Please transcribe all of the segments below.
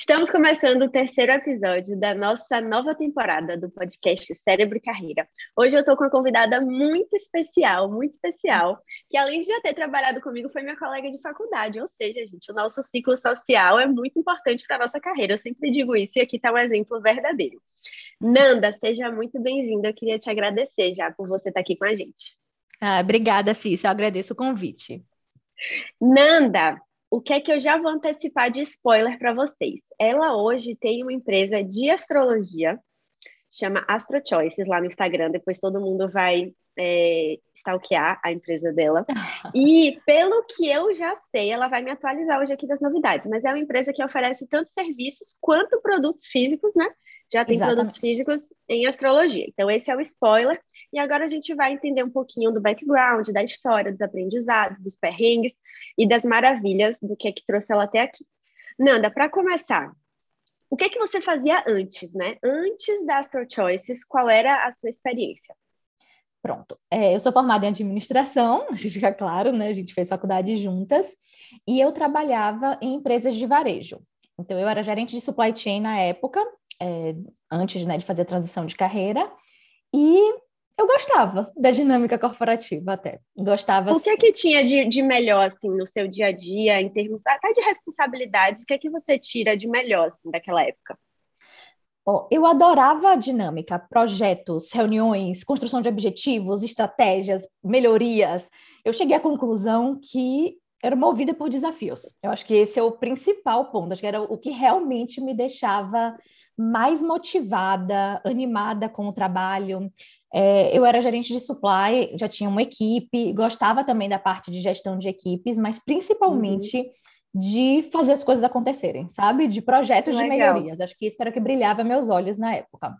Estamos começando o terceiro episódio da nossa nova temporada do podcast Cérebro e Carreira. Hoje eu estou com uma convidada muito especial, muito especial, que além de já ter trabalhado comigo, foi minha colega de faculdade. Ou seja, gente, o nosso ciclo social é muito importante para a nossa carreira. Eu sempre digo isso e aqui está um exemplo verdadeiro. Nanda, seja muito bem-vinda. Eu queria te agradecer já por você estar aqui com a gente. Ah, obrigada, Cícia. Eu agradeço o convite. Nanda, o que é que eu já vou antecipar de spoiler para vocês? Ela hoje tem uma empresa de astrologia, chama Astro Choices lá no Instagram. Depois todo mundo vai é, stalkear a empresa dela. E pelo que eu já sei, ela vai me atualizar hoje aqui das novidades. Mas é uma empresa que oferece tanto serviços quanto produtos físicos, né? Já tem Exatamente. produtos físicos em astrologia. Então, esse é o spoiler. E agora a gente vai entender um pouquinho do background, da história, dos aprendizados, dos perrengues e das maravilhas do que é que trouxe ela até aqui. Nanda, para começar, o que é que você fazia antes, né? Antes da Astro Choices, qual era a sua experiência? Pronto. É, eu sou formada em administração, a gente fica claro, né? A gente fez faculdade juntas, e eu trabalhava em empresas de varejo. Então, eu era gerente de supply chain na época, é, antes né, de fazer a transição de carreira, e eu gostava da dinâmica corporativa até. Gostava. O que é que tinha de, de melhor, assim, no seu dia a dia, em termos até de responsabilidades? O que é que você tira de melhor, assim, daquela época? Oh, eu adorava a dinâmica, projetos, reuniões, construção de objetivos, estratégias, melhorias. Eu cheguei à conclusão que era movida por desafios. Eu acho que esse é o principal ponto, acho que era o que realmente me deixava mais motivada, animada com o trabalho. É, eu era gerente de supply, já tinha uma equipe, gostava também da parte de gestão de equipes, mas principalmente uhum. de fazer as coisas acontecerem, sabe? De projetos Legal. de melhorias. Acho que isso era o que brilhava meus olhos na época.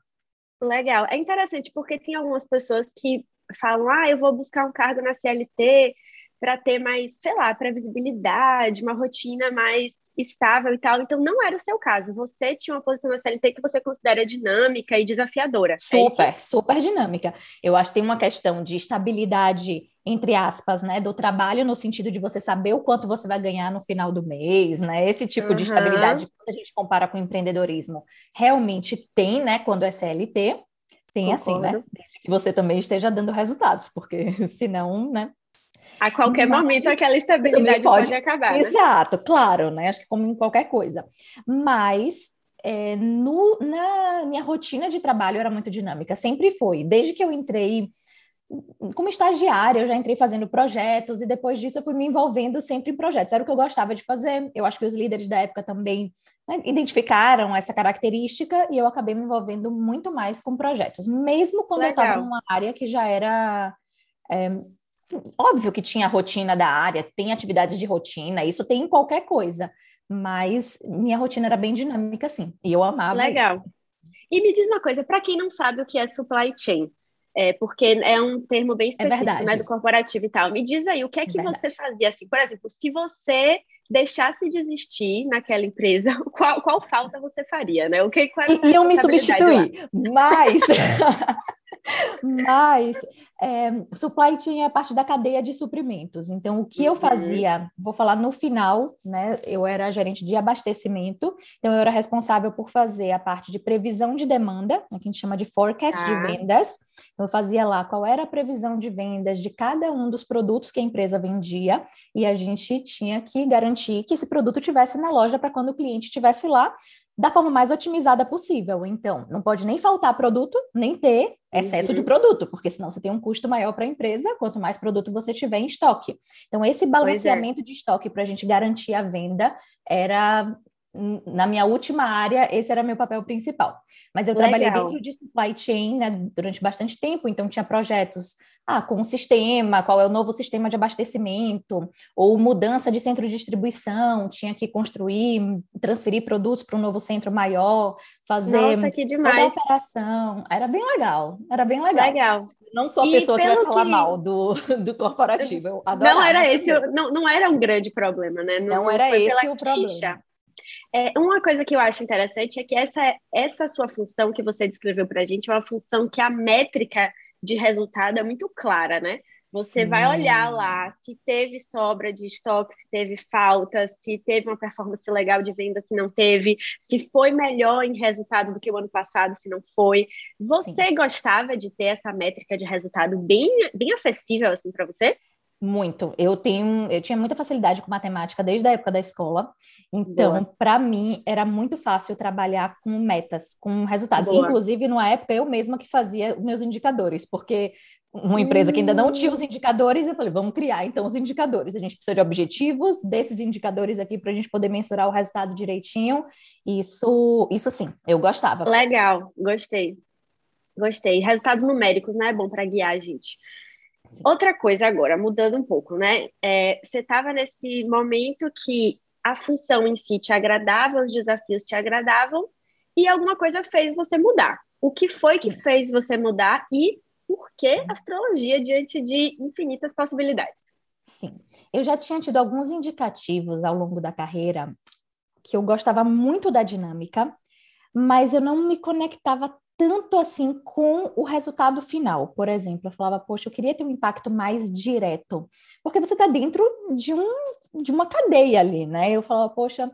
Legal. É interessante porque tem algumas pessoas que falam: ah, eu vou buscar um cargo na CLT para ter mais, sei lá, previsibilidade, uma rotina mais estável e tal. Então, não era o seu caso. Você tinha uma posição na CLT que você considera dinâmica e desafiadora. É super, é super dinâmica. Eu acho que tem uma questão de estabilidade, entre aspas, né, do trabalho, no sentido de você saber o quanto você vai ganhar no final do mês, né? Esse tipo uhum. de estabilidade, quando a gente compara com o empreendedorismo, realmente tem, né, quando é CLT. Tem Concordo. assim, né? Desde que você também esteja dando resultados, porque senão, né? A qualquer Mas, momento aquela estabilidade pode, pode acabar. Né? Exato, claro, né? Acho que como em qualquer coisa. Mas é, no, na minha rotina de trabalho era muito dinâmica, sempre foi. Desde que eu entrei como estagiária, eu já entrei fazendo projetos e depois disso eu fui me envolvendo sempre em projetos. Era o que eu gostava de fazer. Eu acho que os líderes da época também né, identificaram essa característica e eu acabei me envolvendo muito mais com projetos, mesmo quando Legal. eu estava numa área que já era é, Óbvio que tinha a rotina da área, tem atividades de rotina, isso tem em qualquer coisa, mas minha rotina era bem dinâmica, sim, e eu amava Legal. Isso. E me diz uma coisa, para quem não sabe o que é supply chain, é, porque é um termo bem é específico, é né, do corporativo e tal. Me diz aí, o que é que é você fazia assim? Por exemplo, se você deixasse de existir naquela empresa, qual, qual falta você faria, né? O que qual Iam me substituir, mas Mas é, supply chain é a parte da cadeia de suprimentos. Então, o que uhum. eu fazia, vou falar no final, né? Eu era gerente de abastecimento, então eu era responsável por fazer a parte de previsão de demanda, né, que a gente chama de forecast ah. de vendas. Então, eu fazia lá qual era a previsão de vendas de cada um dos produtos que a empresa vendia, e a gente tinha que garantir que esse produto tivesse na loja para quando o cliente estivesse lá, da forma mais otimizada possível. Então, não pode nem faltar produto, nem ter excesso uhum. de produto, porque senão você tem um custo maior para a empresa, quanto mais produto você tiver em estoque. Então, esse é. balanceamento é. de estoque para a gente garantir a venda era na minha última área, esse era meu papel principal. Mas eu Legal. trabalhei dentro de supply chain né, durante bastante tempo, então tinha projetos ah, com o sistema, qual é o novo sistema de abastecimento, ou mudança de centro de distribuição, tinha que construir, transferir produtos para um novo centro maior, fazer Nossa, que demais. toda a operação. Era bem legal, era bem legal. Legal. Não sou a e pessoa que vai falar que... mal do, do corporativo, eu adorava. Não era esse, não, não era um grande problema, né? Não, não era esse o problema. É, uma coisa que eu acho interessante é que essa, essa sua função que você descreveu para a gente é uma função que a métrica de resultado é muito clara, né? Você Sim. vai olhar lá se teve sobra de estoque, se teve falta, se teve uma performance legal de venda, se não teve, se foi melhor em resultado do que o ano passado, se não foi. Você Sim. gostava de ter essa métrica de resultado bem, bem acessível assim para você? Muito. Eu tenho, eu tinha muita facilidade com matemática desde a época da escola. Então, para mim era muito fácil trabalhar com metas, com resultados. Boa. Inclusive, numa época eu mesma que fazia meus indicadores, porque uma empresa que ainda não tinha os hum. indicadores, eu falei, vamos criar então os indicadores. A gente precisa de objetivos desses indicadores aqui para a gente poder mensurar o resultado direitinho. Isso, isso sim, eu gostava. Legal, gostei. Gostei. Resultados numéricos, né? É bom para guiar a gente. Sim. Outra coisa agora, mudando um pouco, né? É, você estava nesse momento que a função em si te agradava, os desafios te agradavam, e alguma coisa fez você mudar. O que foi que fez você mudar e por que astrologia diante de infinitas possibilidades? Sim, eu já tinha tido alguns indicativos ao longo da carreira que eu gostava muito da dinâmica, mas eu não me conectava tanto assim com o resultado final. Por exemplo, eu falava, poxa, eu queria ter um impacto mais direto, porque você está dentro de, um, de uma cadeia ali, né? Eu falava, poxa,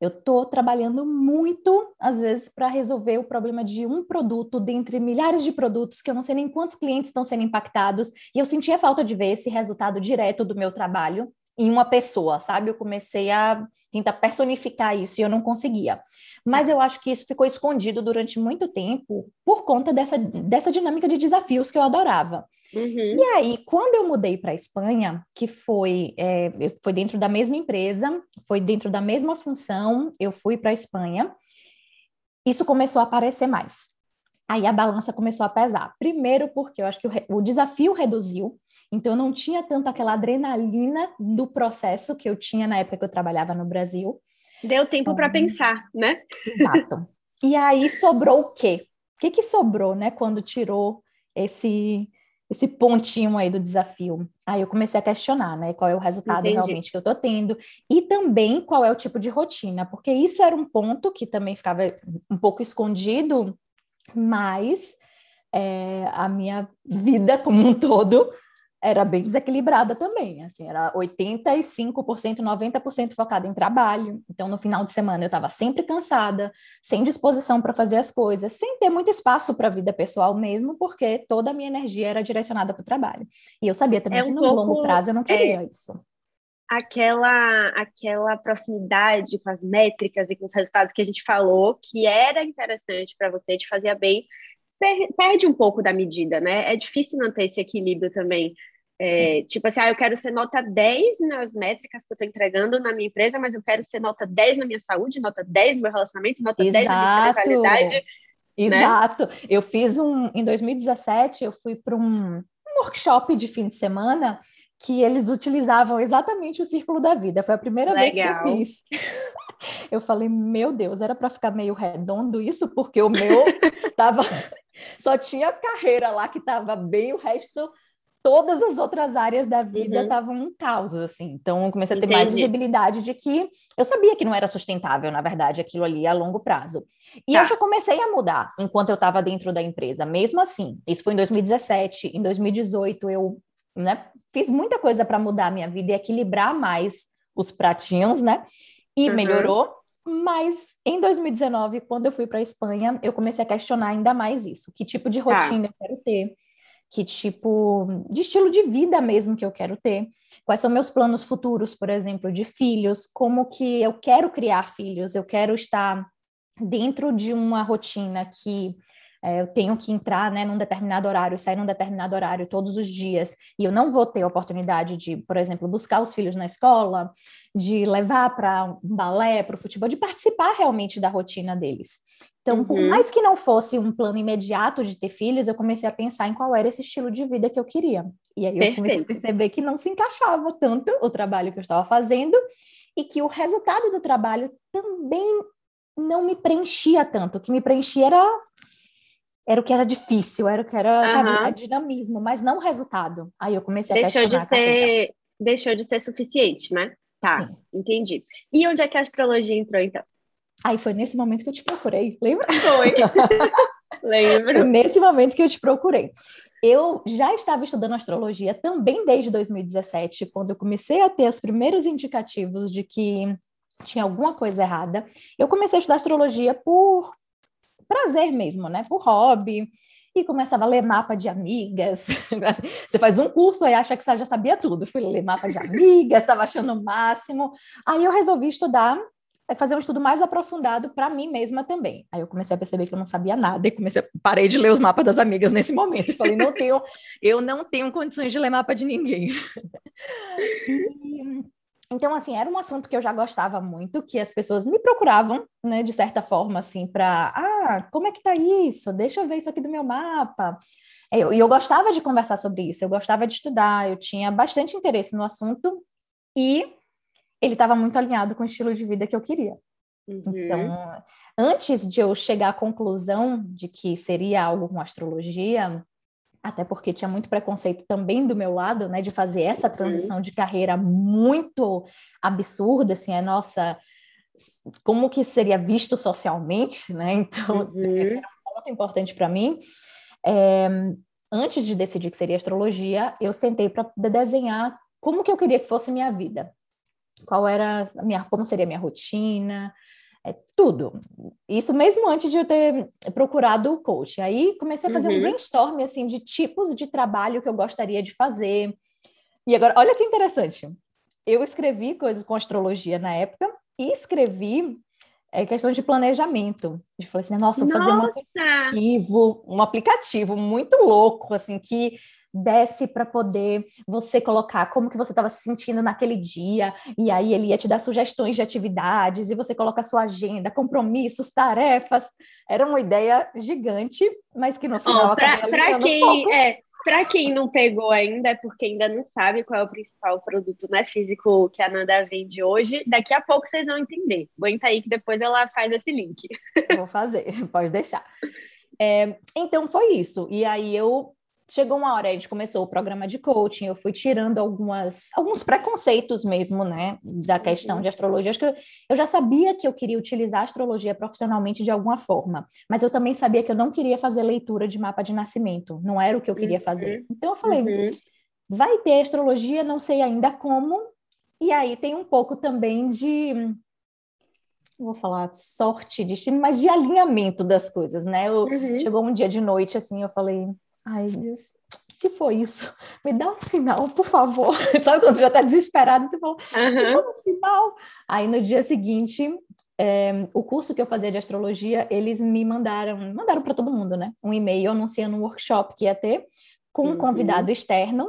eu estou trabalhando muito, às vezes, para resolver o problema de um produto dentre milhares de produtos que eu não sei nem quantos clientes estão sendo impactados, e eu sentia falta de ver esse resultado direto do meu trabalho em uma pessoa, sabe? Eu comecei a tentar personificar isso e eu não conseguia. Mas eu acho que isso ficou escondido durante muito tempo por conta dessa, dessa dinâmica de desafios que eu adorava. Uhum. E aí, quando eu mudei para a Espanha, que foi, é, foi dentro da mesma empresa, foi dentro da mesma função, eu fui para a Espanha, isso começou a aparecer mais. Aí a balança começou a pesar. Primeiro, porque eu acho que o, o desafio reduziu, então eu não tinha tanto aquela adrenalina do processo que eu tinha na época que eu trabalhava no Brasil. Deu tempo para pensar, né? Exato. E aí sobrou o quê? O que, que sobrou, né, quando tirou esse esse pontinho aí do desafio. Aí eu comecei a questionar, né, qual é o resultado Entendi. realmente que eu tô tendo e também qual é o tipo de rotina, porque isso era um ponto que também ficava um pouco escondido, mas é, a minha vida como um todo era bem desequilibrada também, assim, era 85%, 90% focada em trabalho. Então, no final de semana eu estava sempre cansada, sem disposição para fazer as coisas, sem ter muito espaço para a vida pessoal mesmo, porque toda a minha energia era direcionada para o trabalho. E eu sabia também é um que no pouco, longo prazo eu não queria é, isso. Aquela, aquela proximidade com as métricas e com os resultados que a gente falou, que era interessante para você, te fazia bem, perde um pouco da medida, né? É difícil manter esse equilíbrio também. É, tipo assim, ah, eu quero ser nota 10 nas métricas que eu estou entregando na minha empresa, mas eu quero ser nota 10 na minha saúde, nota 10 no meu relacionamento, nota Exato. 10 na minha espiritualidade. Né? Exato. Né? Eu fiz um. Em 2017, eu fui para um, um workshop de fim de semana que eles utilizavam exatamente o círculo da vida. Foi a primeira Legal. vez que eu fiz. Eu falei, meu Deus, era para ficar meio redondo isso, porque o meu tava só tinha carreira lá que estava bem, o resto todas as outras áreas da vida estavam uhum. em caos, assim. Então, eu comecei a ter Entendi. mais visibilidade de que eu sabia que não era sustentável, na verdade, aquilo ali a longo prazo. E tá. eu já comecei a mudar enquanto eu estava dentro da empresa. Mesmo assim, isso foi em 2017. Em 2018, eu né, fiz muita coisa para mudar a minha vida e equilibrar mais os pratinhos, né? E uhum. melhorou. Mas em 2019, quando eu fui para a Espanha, eu comecei a questionar ainda mais isso. Que tipo de tá. rotina tá. eu quero ter? Que tipo de estilo de vida mesmo que eu quero ter? Quais são meus planos futuros, por exemplo, de filhos? Como que eu quero criar filhos? Eu quero estar dentro de uma rotina que é, eu tenho que entrar né, num determinado horário sair num determinado horário todos os dias, e eu não vou ter a oportunidade de, por exemplo, buscar os filhos na escola, de levar para um balé, para o futebol, de participar realmente da rotina deles. Então, uhum. por mais que não fosse um plano imediato de ter filhos, eu comecei a pensar em qual era esse estilo de vida que eu queria. E aí eu Perfeito. comecei a perceber que não se encaixava tanto o trabalho que eu estava fazendo e que o resultado do trabalho também não me preenchia tanto. O que me preenchia era era o que era difícil, era o que era, uhum. sabe, dinamismo, mas não o resultado. Aí eu comecei a deixou de ser Deixou de ser suficiente, né? Tá, Sim. entendi. E onde é que a astrologia entrou, então? Aí foi nesse momento que eu te procurei, lembra? Foi. Lembro. Nesse momento que eu te procurei. eu já estava estudando astrologia também desde 2017, quando eu comecei a ter os primeiros indicativos de que tinha alguma coisa errada. Eu comecei a estudar astrologia por prazer mesmo, né? Por hobby. E começava a ler mapa de amigas. Você faz um curso e acha que você já sabia tudo. Fui ler mapa de amigas, estava achando o máximo. Aí eu resolvi estudar é fazer um estudo mais aprofundado para mim mesma também. Aí eu comecei a perceber que eu não sabia nada e comecei parei de ler os mapas das amigas nesse momento e falei não tenho eu não tenho condições de ler mapa de ninguém. e, então assim era um assunto que eu já gostava muito, que as pessoas me procuravam, né, de certa forma assim para ah como é que tá isso? Deixa eu ver isso aqui do meu mapa. E eu, eu gostava de conversar sobre isso, eu gostava de estudar, eu tinha bastante interesse no assunto e ele estava muito alinhado com o estilo de vida que eu queria. Uhum. Então, antes de eu chegar à conclusão de que seria algo com astrologia, até porque tinha muito preconceito também do meu lado, né, de fazer essa transição de carreira muito absurda, assim, é nossa, como que seria visto socialmente, né? Então, uhum. era um ponto importante para mim. É, antes de decidir que seria astrologia, eu sentei para desenhar como que eu queria que fosse minha vida qual era minha, como seria a minha rotina, é, tudo. Isso mesmo antes de eu ter procurado o coach. Aí comecei a fazer uhum. um brainstorm assim de tipos de trabalho que eu gostaria de fazer. E agora, olha que interessante. Eu escrevi coisas com astrologia na época e escrevi é, questão de planejamento. De falei assim, nossa, vou fazer um aplicativo, um aplicativo muito louco, assim, que desce para poder você colocar como que você estava se sentindo naquele dia, e aí ele ia te dar sugestões de atividades, e você coloca a sua agenda, compromissos, tarefas. Era uma ideia gigante, mas que no final oh, Para quem, um é, para quem não pegou ainda, é porque ainda não sabe qual é o principal produto né, físico que a Nanda vende hoje, daqui a pouco vocês vão entender. Aguenta aí que depois ela faz esse link. Vou fazer, pode deixar. É, então foi isso. E aí eu chegou uma hora, a gente começou o programa de coaching, eu fui tirando algumas, alguns preconceitos mesmo, né, da questão uhum. de astrologia. Acho que eu, eu, já sabia que eu queria utilizar a astrologia profissionalmente de alguma forma, mas eu também sabia que eu não queria fazer leitura de mapa de nascimento, não era o que eu queria fazer. Uhum. Então eu falei, uhum. vai ter astrologia, não sei ainda como, e aí tem um pouco também de vou falar sorte, destino, mas de alinhamento das coisas, né? Eu, uhum. Chegou um dia de noite, assim, eu falei, Ai, Deus, se for isso, me dá um sinal, por favor. Sabe quando você já está desesperado, você fala, uhum. me dá um sinal. Aí no dia seguinte, é, o curso que eu fazia de astrologia, eles me mandaram, mandaram para todo mundo, né? Um e-mail anunciando um workshop que ia ter com um uhum. convidado externo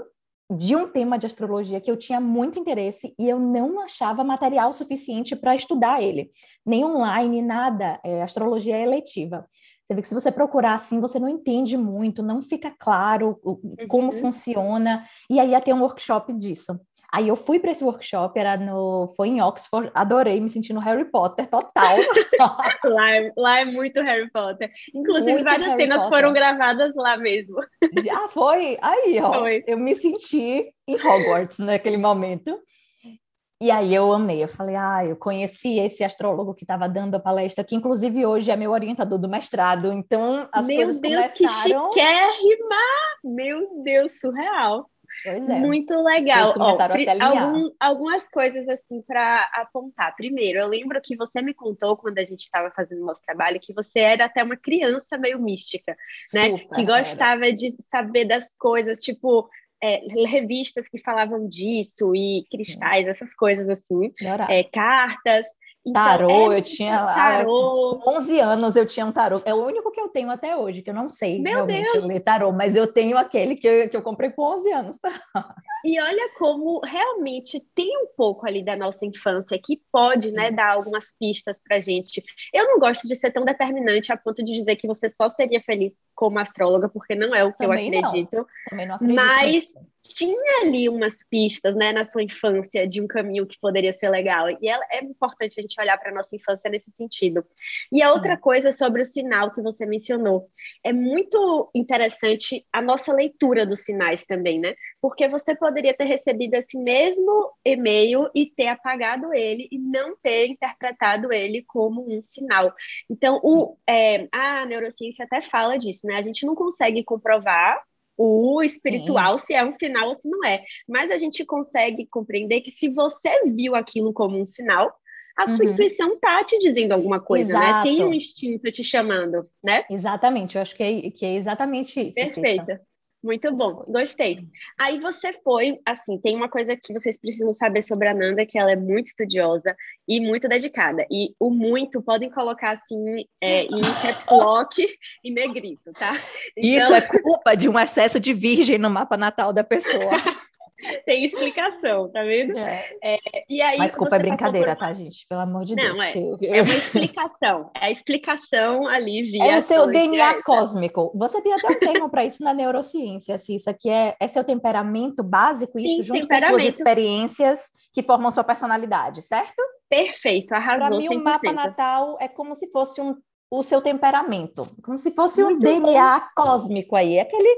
de um tema de astrologia que eu tinha muito interesse e eu não achava material suficiente para estudar ele, nem online, nada. É, astrologia é eletiva. Você vê que se você procurar assim, você não entende muito, não fica claro como uhum. funciona. E aí ia ter um workshop disso. Aí eu fui para esse workshop, era no, foi em Oxford, adorei, me senti no Harry Potter total. lá, é, lá é muito Harry Potter. Inclusive, muito várias Harry cenas Potter. foram gravadas lá mesmo. Já foi? Aí, ó. Foi. Eu me senti em Hogwarts naquele momento. E aí eu amei, eu falei, ah, eu conheci esse astrólogo que estava dando a palestra, que inclusive hoje é meu orientador do mestrado, então as meu coisas Deus, começaram... que chiquérrima! Meu Deus, surreal! Pois é. Muito legal. Ó, algum, algumas coisas assim para apontar. Primeiro, eu lembro que você me contou quando a gente estava fazendo o nosso trabalho que você era até uma criança meio mística, né? Super, que gostava era. de saber das coisas, tipo, é, revistas que falavam disso e cristais, Sim. essas coisas assim, é, cartas. Então, tarô, eu tinha lá. Tarô. 11 anos eu tinha um tarô. É o único que eu tenho até hoje, que eu não sei Meu realmente Deus. ler tarô, mas eu tenho aquele que eu, que eu comprei com 11 anos. E olha como realmente tem um pouco ali da nossa infância que pode, né, dar algumas pistas pra gente. Eu não gosto de ser tão determinante a ponto de dizer que você só seria feliz como astróloga, porque não é o que Também eu acredito. Não. Também não acredito. Mas tinha ali umas pistas, né, na sua infância de um caminho que poderia ser legal. E é, é importante a gente olhar para nossa infância nesse sentido. E a outra coisa sobre o sinal que você mencionou, é muito interessante a nossa leitura dos sinais também, né? Porque você poderia ter recebido esse mesmo e-mail e ter apagado ele e não ter interpretado ele como um sinal. Então, o, é, a neurociência até fala disso, né? A gente não consegue comprovar o espiritual Sim. se é um sinal ou se não é. Mas a gente consegue compreender que se você viu aquilo como um sinal, a sua uhum. intuição tá te dizendo alguma coisa, Exato. né? Tem um instinto te chamando, né? Exatamente, eu acho que é, que é exatamente isso. Perfeita. Muito bom, gostei. Aí você foi, assim, tem uma coisa que vocês precisam saber sobre a Nanda, que ela é muito estudiosa e muito dedicada. E o muito podem colocar assim é, em caps lock e negrito, tá? Então... Isso é culpa de um excesso de virgem no mapa natal da pessoa. tem explicação, tá vendo? É. É, e aí, Mas culpa é brincadeira, tá, gente? Pelo amor de Não, Deus. É, eu... é uma explicação. É a explicação ali via. É o seu DNA cósmico. Você tem até um termo para isso na neurociência, Cissa, que é, é seu temperamento básico, isso Sim, junto com suas experiências que formam sua personalidade, certo? Perfeito, arrasou. Para mim, 100%. o mapa natal é como se fosse um, o seu temperamento, como se fosse Muito um DNA bom. cósmico aí, aquele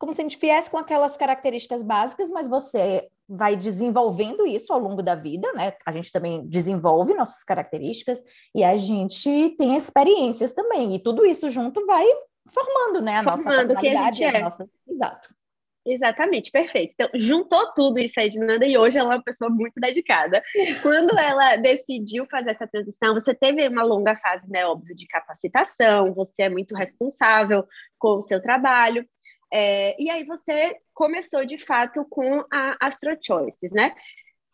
como se a gente viesse com aquelas características básicas, mas você vai desenvolvendo isso ao longo da vida, né? A gente também desenvolve nossas características e a gente tem experiências também, e tudo isso junto vai formando, né, a formando nossa personalidade, a as é. nossas. Exato. Exatamente, perfeito. Então, juntou tudo isso aí de Nanda e hoje ela é uma pessoa muito dedicada. Quando ela decidiu fazer essa transição, você teve uma longa fase, né, óbvio, de capacitação, você é muito responsável com o seu trabalho. É, e aí você começou de fato com a Astro Choices, né? Sim.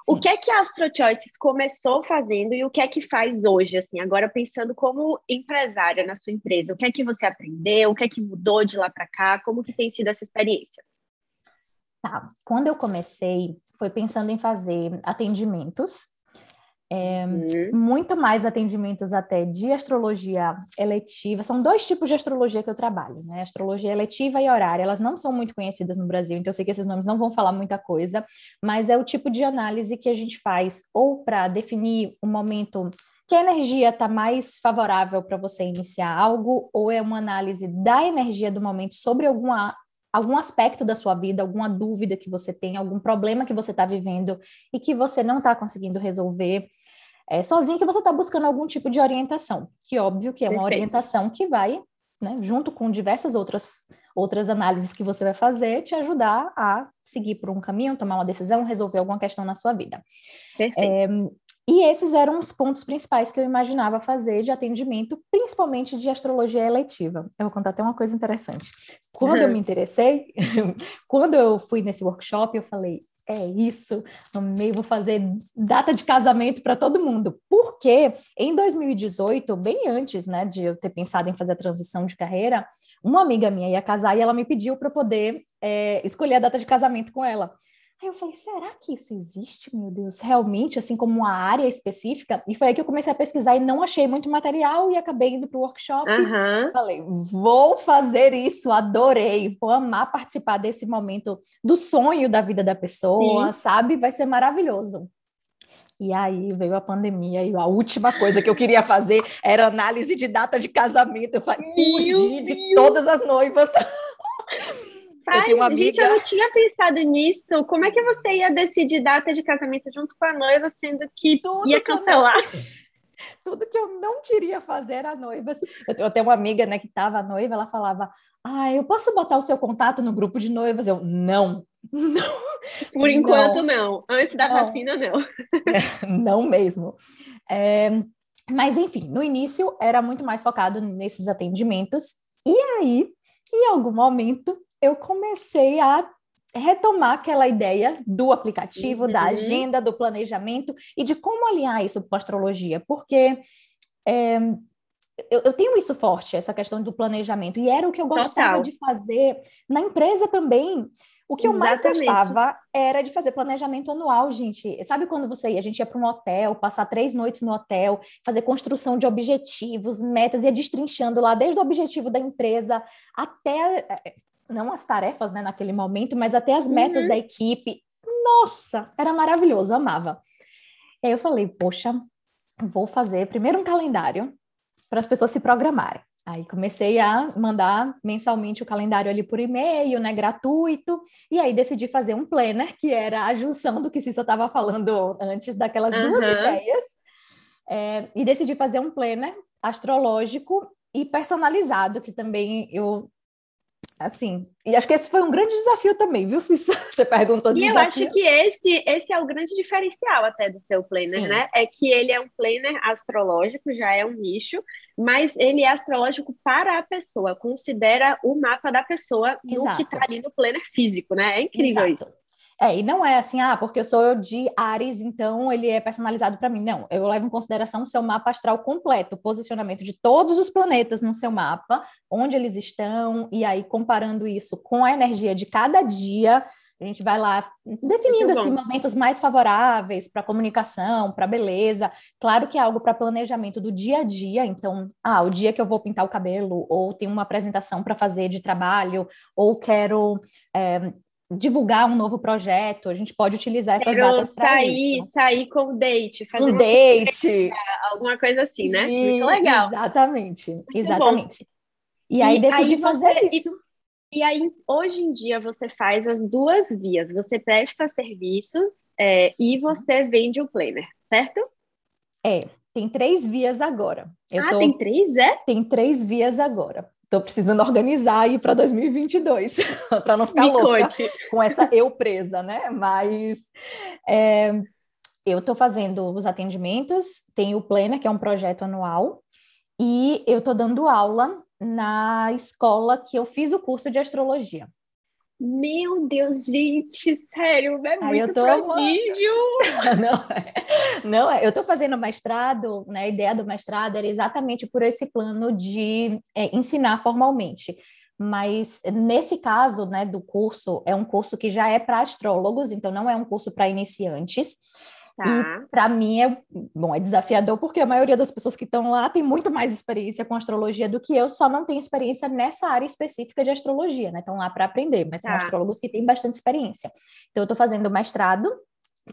O que é que a Astro Choices começou fazendo e o que é que faz hoje, assim, agora pensando como empresária na sua empresa? O que é que você aprendeu? O que é que mudou de lá para cá? Como que tem sido essa experiência? Tá, quando eu comecei, foi pensando em fazer atendimentos é, uhum. Muito mais atendimentos até de astrologia eletiva. São dois tipos de astrologia que eu trabalho, né? Astrologia eletiva e horária. Elas não são muito conhecidas no Brasil, então eu sei que esses nomes não vão falar muita coisa, mas é o tipo de análise que a gente faz ou para definir o momento que a energia está mais favorável para você iniciar algo, ou é uma análise da energia do momento sobre alguma algum aspecto da sua vida, alguma dúvida que você tem, algum problema que você está vivendo e que você não está conseguindo resolver é, sozinho, que você está buscando algum tipo de orientação, que óbvio que é uma Perfeito. orientação que vai, né, junto com diversas outras outras análises que você vai fazer, te ajudar a seguir por um caminho, tomar uma decisão, resolver alguma questão na sua vida. Perfeito. É, e esses eram os pontos principais que eu imaginava fazer de atendimento, principalmente de astrologia eletiva. Eu vou contar até uma coisa interessante. Quando eu me interessei, quando eu fui nesse workshop, eu falei: é isso, amei, vou fazer data de casamento para todo mundo. Porque em 2018, bem antes né, de eu ter pensado em fazer a transição de carreira, uma amiga minha ia casar e ela me pediu para poder é, escolher a data de casamento com ela. Aí eu falei, será que isso existe, meu Deus, realmente, assim como uma área específica? E foi aí que eu comecei a pesquisar e não achei muito material e acabei indo para o workshop. Uhum. Falei, vou fazer isso, adorei, vou amar participar desse momento do sonho da vida da pessoa, Sim. sabe? Vai ser maravilhoso. E aí veio a pandemia e a última coisa que eu queria fazer era análise de data de casamento. Eu falei, de todas as noivas. Uma amiga... Gente, eu não tinha pensado nisso. Como é que você ia decidir data de casamento junto com a noiva, sendo que Tudo ia cancelar? Que Tudo que eu não queria fazer era noivas. Eu tenho uma amiga, né, que estava noiva, ela falava: Ah, eu posso botar o seu contato no grupo de noivas? Eu, não, não. Por enquanto, não. não. Antes da não. vacina, não. É, não mesmo. É, mas, enfim, no início era muito mais focado nesses atendimentos. E aí, em algum momento, eu comecei a retomar aquela ideia do aplicativo, uhum. da agenda, do planejamento e de como alinhar isso com a astrologia, porque é, eu, eu, tenho isso forte, essa questão do planejamento, e era o que eu gostava Total. de fazer na empresa também. O que eu mais gostava era de fazer planejamento anual, gente. Sabe quando você ia? A gente ia para um hotel, passar três noites no hotel, fazer construção de objetivos, metas, ia destrinchando lá, desde o objetivo da empresa até não as tarefas, né, naquele momento, mas até as metas uhum. da equipe. Nossa, era maravilhoso, amava. E aí eu falei, poxa, vou fazer primeiro um calendário para as pessoas se programarem. Aí comecei a mandar mensalmente o calendário ali por e-mail, né, gratuito, e aí decidi fazer um planner, que era a junção do que Cissa estava falando antes, daquelas uhum. duas ideias, é, e decidi fazer um planner astrológico e personalizado, que também eu assim, e acho que esse foi um grande desafio também, viu, Cissa? Você perguntou de E desafio. eu acho que esse, esse é o grande diferencial até do seu planner, Sim. né? É que ele é um planner astrológico, já é um nicho, mas ele é astrológico para a pessoa, considera o mapa da pessoa no Exato. que está ali no planner físico, né? É incrível Exato. isso. É, e não é assim, ah, porque eu sou de Ares, então ele é personalizado para mim. Não, eu levo em consideração o seu mapa astral completo, o posicionamento de todos os planetas no seu mapa, onde eles estão, e aí comparando isso com a energia de cada dia, a gente vai lá definindo assim, momentos mais favoráveis para comunicação, para beleza. Claro que é algo para planejamento do dia a dia. Então, ah, o dia que eu vou pintar o cabelo, ou tenho uma apresentação para fazer de trabalho, ou quero é, divulgar um novo projeto, a gente pode utilizar essas Quero datas para isso. Sair com o date, fazer um date, alguma coisa assim, né? Muito legal. Exatamente, Muito exatamente. Bom. E aí e decidi aí fazer você, isso. E, e, aí, hoje em dia, você faz as duas vias. Você presta serviços é, e você vende o planner, certo? É, tem três vias agora. Eu ah, tô... tem três, é? Tem três vias agora. Estou precisando organizar aí para 2022, para não ficar Me louca conte. com essa eu presa, né? Mas é, eu estou fazendo os atendimentos, tem o Planner, que é um projeto anual, e eu estou dando aula na escola que eu fiz o curso de astrologia. Meu Deus, gente, sério, é muito tô... prodígio! não, é, não, é, eu estou fazendo mestrado, né? A ideia do mestrado era exatamente por esse plano de é, ensinar formalmente. Mas nesse caso, né, do curso, é um curso que já é para astrólogos, então não é um curso para iniciantes. Tá. E para mim é, bom, é desafiador porque a maioria das pessoas que estão lá tem muito mais experiência com astrologia do que eu, só não tem experiência nessa área específica de astrologia, né? Estão lá para aprender, mas tá. são astrólogos que têm bastante experiência. Então eu estou fazendo mestrado,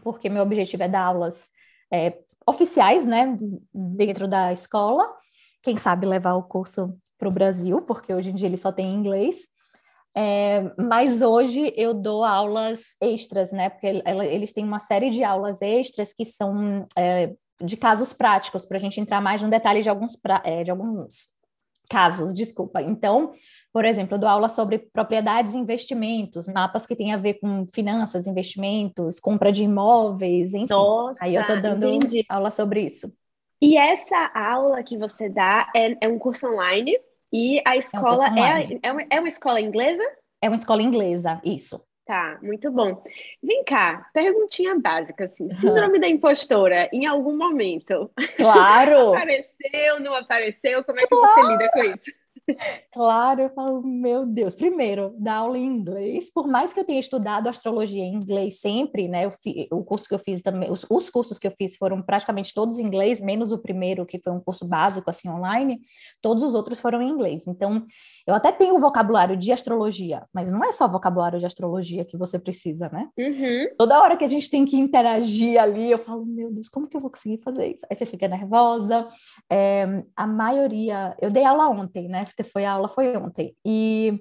porque meu objetivo é dar aulas é, oficiais, né, dentro da escola. Quem sabe levar o curso para o Brasil, porque hoje em dia ele só tem inglês. É, mas hoje eu dou aulas extras, né? Porque eles têm uma série de aulas extras que são é, de casos práticos, para a gente entrar mais no detalhe de alguns, pra, é, de alguns casos, desculpa. Então, por exemplo, eu dou aula sobre propriedades e investimentos, mapas que têm a ver com finanças, investimentos, compra de imóveis, enfim. Nossa, Aí eu estou dando entendi. aula sobre isso. E essa aula que você dá é, é um curso online? E a escola é, é, é, uma, é uma escola inglesa? É uma escola inglesa, isso. Tá, muito bom. Vem cá, perguntinha básica, assim. Síndrome da impostora, em algum momento. Claro! apareceu, não apareceu? Como é que claro. você lida com isso? Claro, eu falo, meu Deus. Primeiro, dar aula em inglês. Por mais que eu tenha estudado astrologia em inglês sempre, né? Fi, o curso que eu fiz também, os, os, cursos que eu fiz foram praticamente todos em inglês, menos o primeiro, que foi um curso básico, assim, online. Todos os outros foram em inglês. Então, eu até tenho o vocabulário de astrologia, mas não é só vocabulário de astrologia que você precisa, né? Uhum. Toda hora que a gente tem que interagir ali, eu falo, meu Deus, como que eu vou conseguir fazer isso? Aí você fica nervosa. É, a maioria, eu dei aula ontem, né? Foi a aula foi ontem. E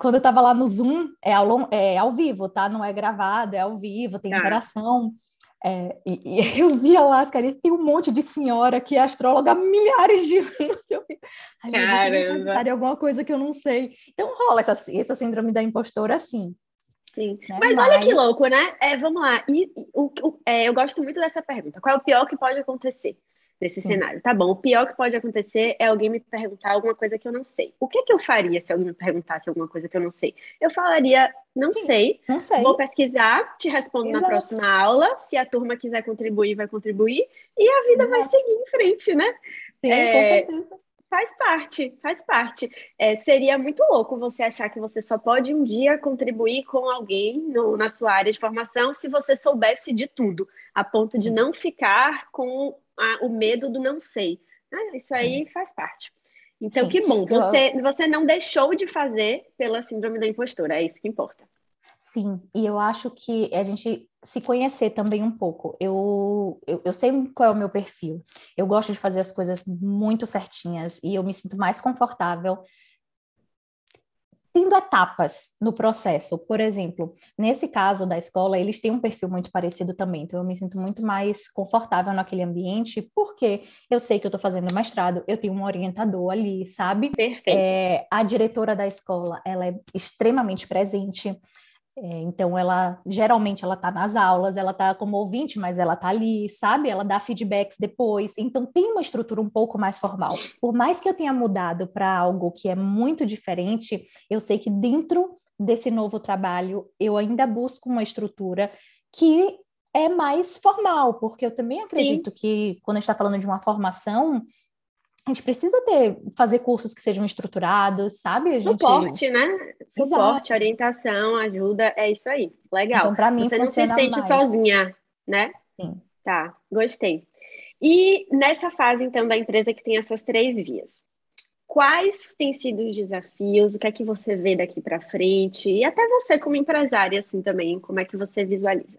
quando eu estava lá no Zoom, é, aula, é ao vivo, tá? Não é gravado, é ao vivo, tem ah. interação. É, e, e, eu via lá, cara, tem um monte de senhora que é astróloga há milhares de anos. Eu fico, Ai, Caramba! Deus, alguma coisa que eu não sei. Então rola essa, essa síndrome da impostora, assim. Sim. Né? Mas, Mas, olha que louco, né? É, vamos lá. E, o, o, é, eu gosto muito dessa pergunta. Qual é o pior que pode acontecer? Nesse Sim. cenário. Tá bom, o pior que pode acontecer é alguém me perguntar alguma coisa que eu não sei. O que, que eu faria se alguém me perguntasse alguma coisa que eu não sei? Eu falaria, não, Sim, sei, não sei, vou pesquisar, te respondo Exato. na próxima aula. Se a turma quiser contribuir, vai contribuir, e a vida Exato. vai seguir em frente, né? Sim, é, com certeza. Faz parte, faz parte. É, seria muito louco você achar que você só pode um dia contribuir com alguém no, na sua área de formação se você soubesse de tudo, a ponto de não ficar com a, o medo do não sei. Ah, isso aí Sim. faz parte. Então, Sim. que bom. Você, você não deixou de fazer pela síndrome da impostora, é isso que importa. Sim, e eu acho que a gente se conhecer também um pouco. Eu, eu, eu, sei qual é o meu perfil. Eu gosto de fazer as coisas muito certinhas e eu me sinto mais confortável tendo etapas no processo. Por exemplo, nesse caso da escola, eles têm um perfil muito parecido também, então eu me sinto muito mais confortável naquele ambiente, porque eu sei que eu estou fazendo mestrado, eu tenho um orientador ali, sabe? Perfeito. É, a diretora da escola, ela é extremamente presente. É, então, ela geralmente ela está nas aulas, ela está como ouvinte, mas ela está ali, sabe? Ela dá feedbacks depois. Então, tem uma estrutura um pouco mais formal. Por mais que eu tenha mudado para algo que é muito diferente, eu sei que dentro desse novo trabalho eu ainda busco uma estrutura que é mais formal, porque eu também acredito Sim. que quando a gente está falando de uma formação, a gente precisa ter, fazer cursos que sejam estruturados, sabe? A gente... Suporte, né? Suporte, Exato. orientação, ajuda, é isso aí. Legal. Então, para mim, Você não se sente mais. sozinha, né? Sim. Tá, gostei. E nessa fase, então, da empresa que tem essas três vias, quais têm sido os desafios? O que é que você vê daqui para frente? E até você, como empresária, assim, também, como é que você visualiza?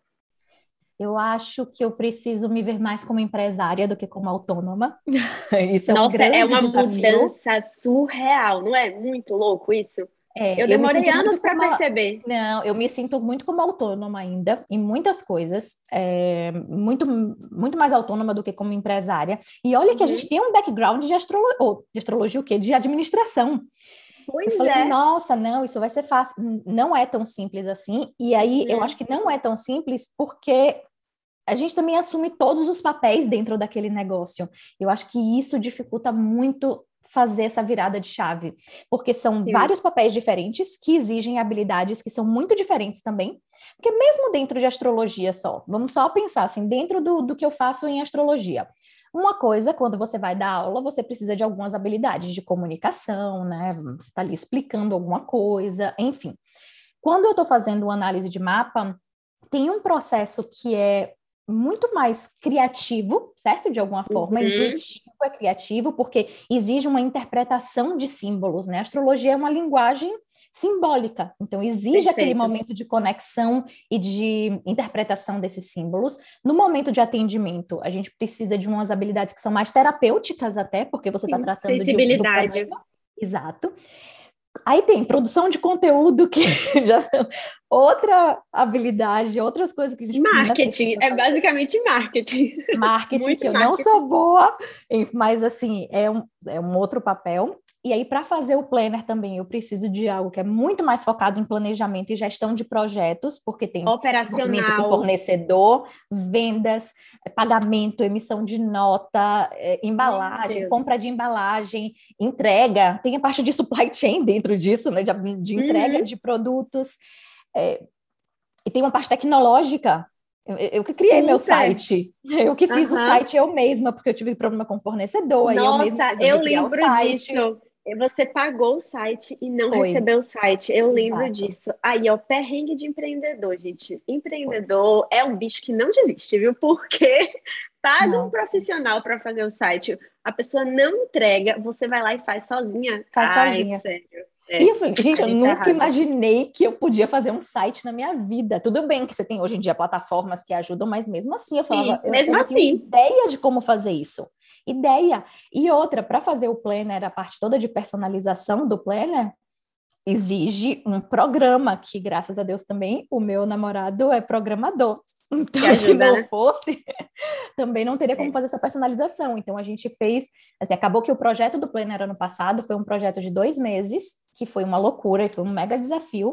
Eu acho que eu preciso me ver mais como empresária do que como autônoma. Isso é Nossa, um grande é uma desafio. mudança surreal, não é? Muito louco isso. É, eu demorei eu anos para perceber. Não, eu me sinto muito como autônoma ainda, em muitas coisas, é, muito, muito mais autônoma do que como empresária. E olha uhum. que a gente uhum. tem um background de astrologia, oh, de astrologia o quê? De administração. Pois eu falei, é. nossa, não, isso vai ser fácil. Não é tão simples assim. E aí eu acho que não é tão simples porque a gente também assume todos os papéis dentro daquele negócio. Eu acho que isso dificulta muito fazer essa virada de chave, porque são Sim. vários papéis diferentes que exigem habilidades que são muito diferentes também, porque mesmo dentro de astrologia só, vamos só pensar assim, dentro do, do que eu faço em astrologia, uma coisa, quando você vai dar aula, você precisa de algumas habilidades de comunicação, né? Você está ali explicando alguma coisa, enfim. Quando eu estou fazendo uma análise de mapa, tem um processo que é muito mais criativo, certo? De alguma forma, uhum. intuitivo é criativo, porque exige uma interpretação de símbolos, né? A astrologia é uma linguagem simbólica, então exige Perfeito. aquele momento de conexão e de interpretação desses símbolos. No momento de atendimento, a gente precisa de umas habilidades que são mais terapêuticas até, porque você está tratando de um Exato. Aí tem produção de conteúdo, que já outra habilidade, outras coisas que a gente Marketing, é basicamente marketing. Marketing, que eu marketing. não sou boa, mas assim, é um, é um outro papel. E aí, para fazer o planner também, eu preciso de algo que é muito mais focado em planejamento e gestão de projetos, porque tem operacional, com fornecedor, vendas, pagamento, emissão de nota, é, embalagem, compra de embalagem, entrega. Tem a parte de supply chain dentro disso, né? De, de entrega uhum. de produtos. É, e tem uma parte tecnológica eu que criei Super. meu site. Eu que fiz uhum. o site eu mesma, porque eu tive problema com fornecedor. Nossa, eu mesma eu lembro disso. Você pagou o site e não Foi. recebeu o site. Eu lembro Exato. disso. Aí, ó, perrengue de empreendedor, gente. Empreendedor Foi. é um bicho que não desiste, viu? Porque paga Nossa. um profissional para fazer o site. A pessoa não entrega, você vai lá e faz sozinha. Faz Ai, sozinha. Sério. É, e eu falei, gente, eu nunca arrasa. imaginei que eu podia fazer um site na minha vida. Tudo bem que você tem hoje em dia plataformas que ajudam, mas mesmo assim eu falava, Sim, eu, mesmo assim. ideia de como fazer isso. Ideia. E outra, para fazer o planner, a parte toda de personalização do planner, exige um programa que, graças a Deus, também o meu namorado é programador. Então, ajuda, se não né? fosse, também não teria como fazer essa personalização. Então, a gente fez, assim, acabou que o projeto do Planner ano passado foi um projeto de dois meses, que foi uma loucura e foi um mega desafio,